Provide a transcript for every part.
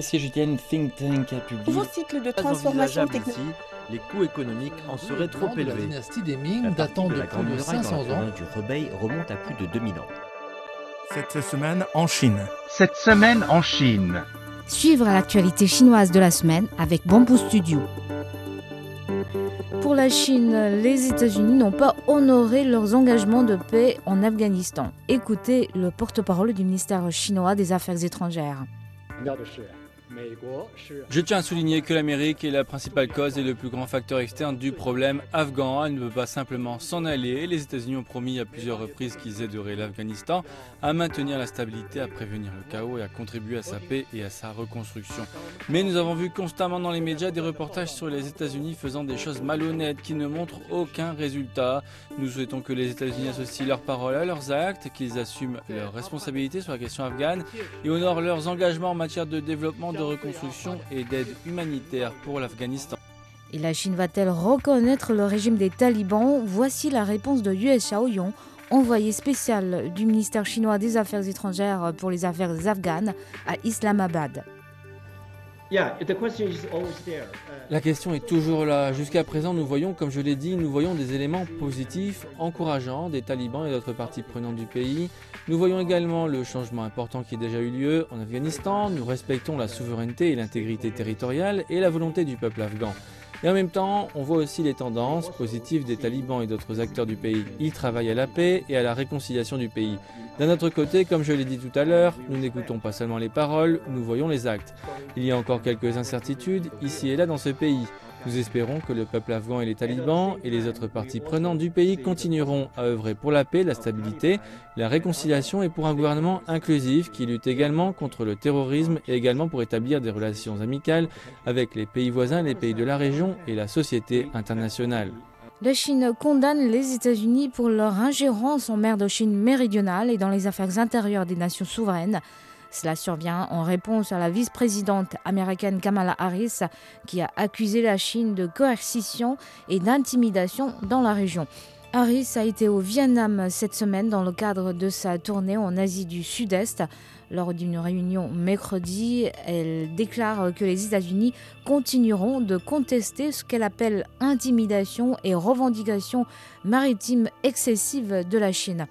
Julienne, Think Tank a publié. Nouveau cycle de transformation technologique. les coûts économiques en seraient trop La élevés. dynastie des Ming datant de plus de 500 ans. du Rebei remonte à plus de 2000 ans. Cette semaine en Chine. Cette semaine en Chine. Suivre l'actualité chinoise de la semaine avec Bamboo Studio. Pour la Chine, les États-Unis n'ont pas honoré leurs engagements de paix en Afghanistan. Écoutez le porte-parole du ministère chinois des Affaires étrangères. Je tiens à souligner que l'Amérique est la principale cause et le plus grand facteur externe du problème afghan. Elle ne peut pas simplement s'en aller. Les États-Unis ont promis à plusieurs reprises qu'ils aideraient l'Afghanistan à maintenir la stabilité, à prévenir le chaos et à contribuer à sa paix et à sa reconstruction. Mais nous avons vu constamment dans les médias des reportages sur les États-Unis faisant des choses malhonnêtes qui ne montrent aucun résultat. Nous souhaitons que les États-Unis associent leurs paroles à leurs actes, qu'ils assument leurs responsabilités sur la question afghane et honorent leurs engagements en matière de développement, reconstruction et d'aide humanitaire pour l'Afghanistan. Et la Chine va-t-elle reconnaître le régime des talibans? Voici la réponse de Yue Xiaoyong, envoyé spécial du ministère chinois des Affaires étrangères pour les affaires afghanes à Islamabad. La question est toujours là. Jusqu'à présent, nous voyons, comme je l'ai dit, nous voyons des éléments positifs, encourageants des talibans et d'autres parties prenantes du pays. Nous voyons également le changement important qui a déjà eu lieu en Afghanistan. Nous respectons la souveraineté et l'intégrité territoriale et la volonté du peuple afghan. Et en même temps, on voit aussi les tendances positives des talibans et d'autres acteurs du pays. Ils travaillent à la paix et à la réconciliation du pays. D'un autre côté, comme je l'ai dit tout à l'heure, nous n'écoutons pas seulement les paroles, nous voyons les actes. Il y a encore quelques incertitudes ici et là dans ce pays. Nous espérons que le peuple afghan et les talibans et les autres parties prenantes du pays continueront à œuvrer pour la paix, la stabilité, la réconciliation et pour un gouvernement inclusif qui lutte également contre le terrorisme et également pour établir des relations amicales avec les pays voisins, les pays de la région et la société internationale. La Chine condamne les États-Unis pour leur ingérence en mer de Chine méridionale et dans les affaires intérieures des nations souveraines. Cela survient en réponse à la vice-présidente américaine Kamala Harris qui a accusé la Chine de coercition et d'intimidation dans la région. Harris a été au Vietnam cette semaine dans le cadre de sa tournée en Asie du Sud-Est. Lors d'une réunion mercredi, elle déclare que les États-Unis continueront de contester ce qu'elle appelle intimidation et revendication maritime excessive de la Chine.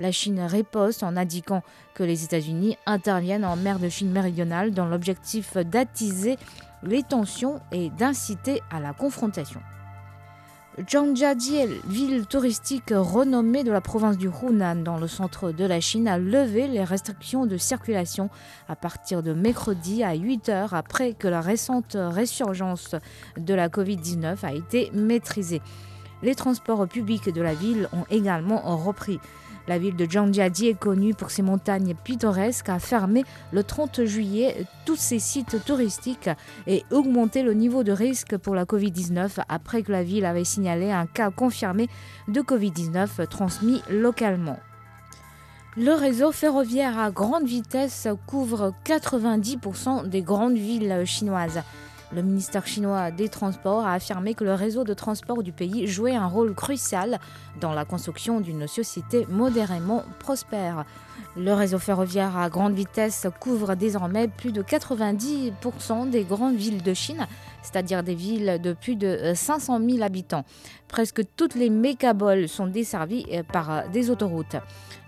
La Chine riposte en indiquant que les États-Unis interviennent en mer de Chine méridionale dans l'objectif d'attiser les tensions et d'inciter à la confrontation. Zhangjiajie, ville touristique renommée de la province du Hunan dans le centre de la Chine, a levé les restrictions de circulation à partir de mercredi à 8 heures après que la récente résurgence de la Covid-19 a été maîtrisée. Les transports publics de la ville ont également repris. La ville de Zhangjiajie est connue pour ses montagnes pittoresques, a fermé le 30 juillet tous ses sites touristiques et augmenté le niveau de risque pour la Covid-19 après que la ville avait signalé un cas confirmé de Covid-19 transmis localement. Le réseau ferroviaire à grande vitesse couvre 90% des grandes villes chinoises. Le ministère chinois des Transports a affirmé que le réseau de transport du pays jouait un rôle crucial dans la construction d'une société modérément prospère. Le réseau ferroviaire à grande vitesse couvre désormais plus de 90% des grandes villes de Chine, c'est-à-dire des villes de plus de 500 000 habitants. Presque toutes les mégaboles sont desservies par des autoroutes.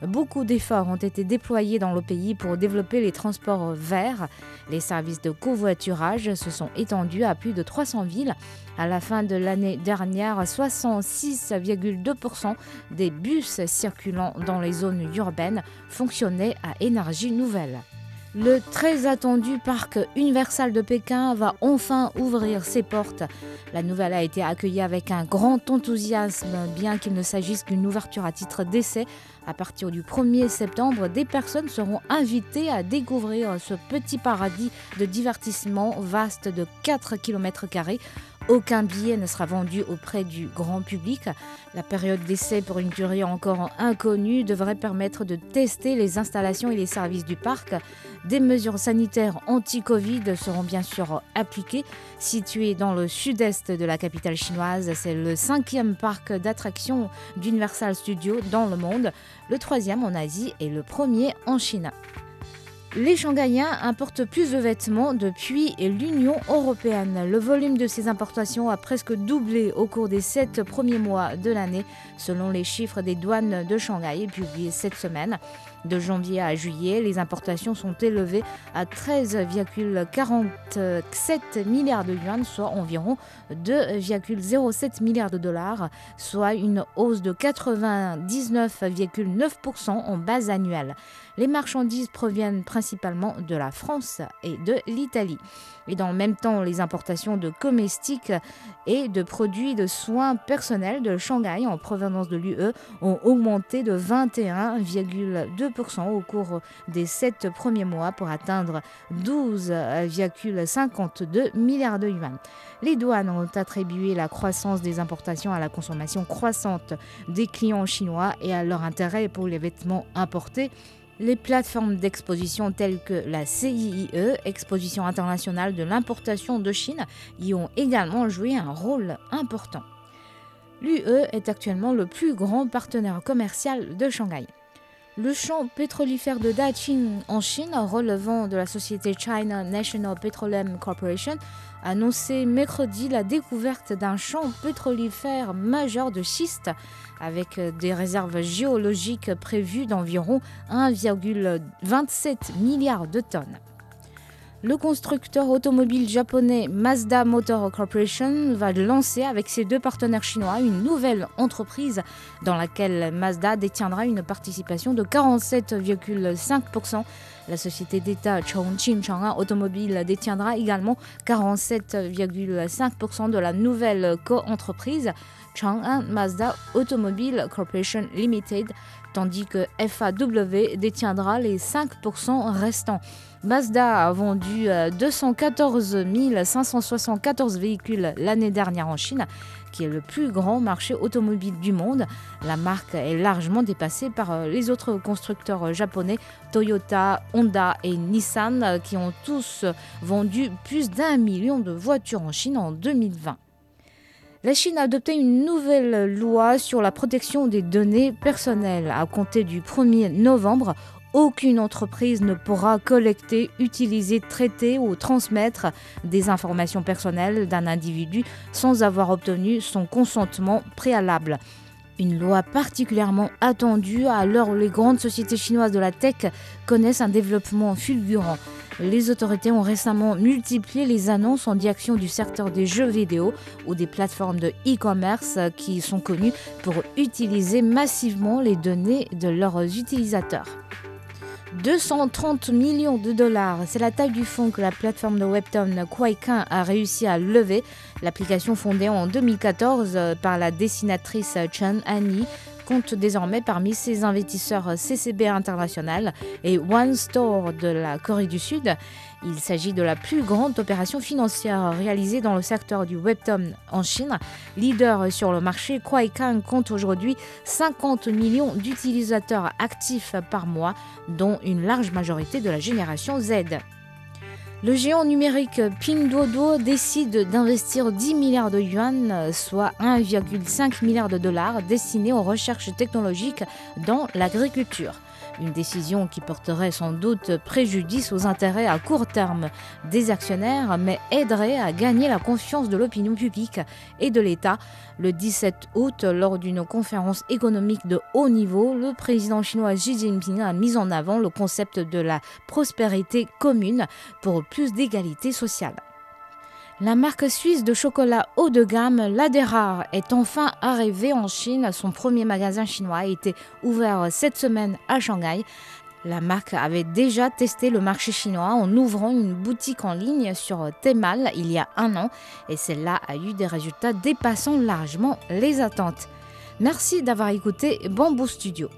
Beaucoup d'efforts ont été déployés dans le pays pour développer les transports verts. Les services de covoiturage se sont étendus à plus de 300 villes. À la fin de l'année dernière, 66,2% des bus circulant dans les zones urbaines fonctionnaient à énergie nouvelle. Le très attendu parc Universal de Pékin va enfin ouvrir ses portes. La nouvelle a été accueillie avec un grand enthousiasme, bien qu'il ne s'agisse qu'une ouverture à titre d'essai. À partir du 1er septembre, des personnes seront invitées à découvrir ce petit paradis de divertissement vaste de 4 km. Aucun billet ne sera vendu auprès du grand public. La période d'essai pour une durée encore inconnue devrait permettre de tester les installations et les services du parc. Des mesures sanitaires anti-Covid seront bien sûr appliquées. Situé dans le sud-est de la capitale chinoise, c'est le cinquième parc d'attractions d'Universal Studios dans le monde, le troisième en Asie et le premier en Chine. Les Shanghaïens importent plus de vêtements depuis l'Union européenne. Le volume de ces importations a presque doublé au cours des sept premiers mois de l'année, selon les chiffres des douanes de Shanghai publiés cette semaine. De janvier à juillet, les importations sont élevées à 13,47 milliards de yuan, soit environ 2,07 milliards de dollars, soit une hausse de 99,9% en base annuelle. Les marchandises proviennent principalement de la France et de l'Italie. Et dans le même temps, les importations de comestiques et de produits de soins personnels de Shanghai en provenance de l'UE ont augmenté de 21,2% au cours des sept premiers mois pour atteindre 12,52 milliards de yuan. Les douanes ont attribué la croissance des importations à la consommation croissante des clients chinois et à leur intérêt pour les vêtements importés les plateformes d'exposition telles que la CIIE, Exposition internationale de l'importation de Chine, y ont également joué un rôle important. L'UE est actuellement le plus grand partenaire commercial de Shanghai. Le champ pétrolifère de Daqing en Chine, relevant de la société China National Petroleum Corporation, a annoncé mercredi la découverte d'un champ pétrolifère majeur de schiste avec des réserves géologiques prévues d'environ 1,27 milliard de tonnes. Le constructeur automobile japonais Mazda Motor Corporation va lancer avec ses deux partenaires chinois une nouvelle entreprise dans laquelle Mazda détiendra une participation de 47,5%. La société d'État Chongqing Chang'an Automobile détiendra également 47,5% de la nouvelle co-entreprise Chang'an Mazda Automobile Corporation Limited, tandis que FAW détiendra les 5% restants. Mazda a vendu 214 euh, 574 véhicules l'année dernière en Chine, qui est le plus grand marché automobile du monde. La marque est largement dépassée par euh, les autres constructeurs japonais, Toyota, Honda et Nissan, euh, qui ont tous vendu plus d'un million de voitures en Chine en 2020. La Chine a adopté une nouvelle loi sur la protection des données personnelles à compter du 1er novembre aucune entreprise ne pourra collecter, utiliser, traiter ou transmettre des informations personnelles d'un individu sans avoir obtenu son consentement préalable. Une loi particulièrement attendue à l'heure où les grandes sociétés chinoises de la tech connaissent un développement fulgurant. Les autorités ont récemment multiplié les annonces en direction du secteur des jeux vidéo ou des plateformes de e-commerce qui sont connues pour utiliser massivement les données de leurs utilisateurs. 230 millions de dollars, c'est la taille du fonds que la plateforme de Webtoon Kwaikan a réussi à lever. L'application fondée en 2014 par la dessinatrice Chen Annie compte désormais parmi ses investisseurs CCB International et One Store de la Corée du Sud. Il s'agit de la plus grande opération financière réalisée dans le secteur du webtoon en Chine. Leader sur le marché, Kwaikan compte aujourd'hui 50 millions d'utilisateurs actifs par mois, dont une large majorité de la génération Z. Le géant numérique Pinduoduo décide d'investir 10 milliards de yuan, soit 1,5 milliard de dollars, destinés aux recherches technologiques dans l'agriculture. Une décision qui porterait sans doute préjudice aux intérêts à court terme des actionnaires, mais aiderait à gagner la confiance de l'opinion publique et de l'État. Le 17 août, lors d'une conférence économique de haut niveau, le président chinois Xi Jinping a mis en avant le concept de la prospérité commune pour plus d'égalité sociale. La marque suisse de chocolat haut de gamme Ladera est enfin arrivée en Chine. Son premier magasin chinois a été ouvert cette semaine à Shanghai. La marque avait déjà testé le marché chinois en ouvrant une boutique en ligne sur Tmall il y a un an et celle-là a eu des résultats dépassant largement les attentes. Merci d'avoir écouté Bamboo Studio.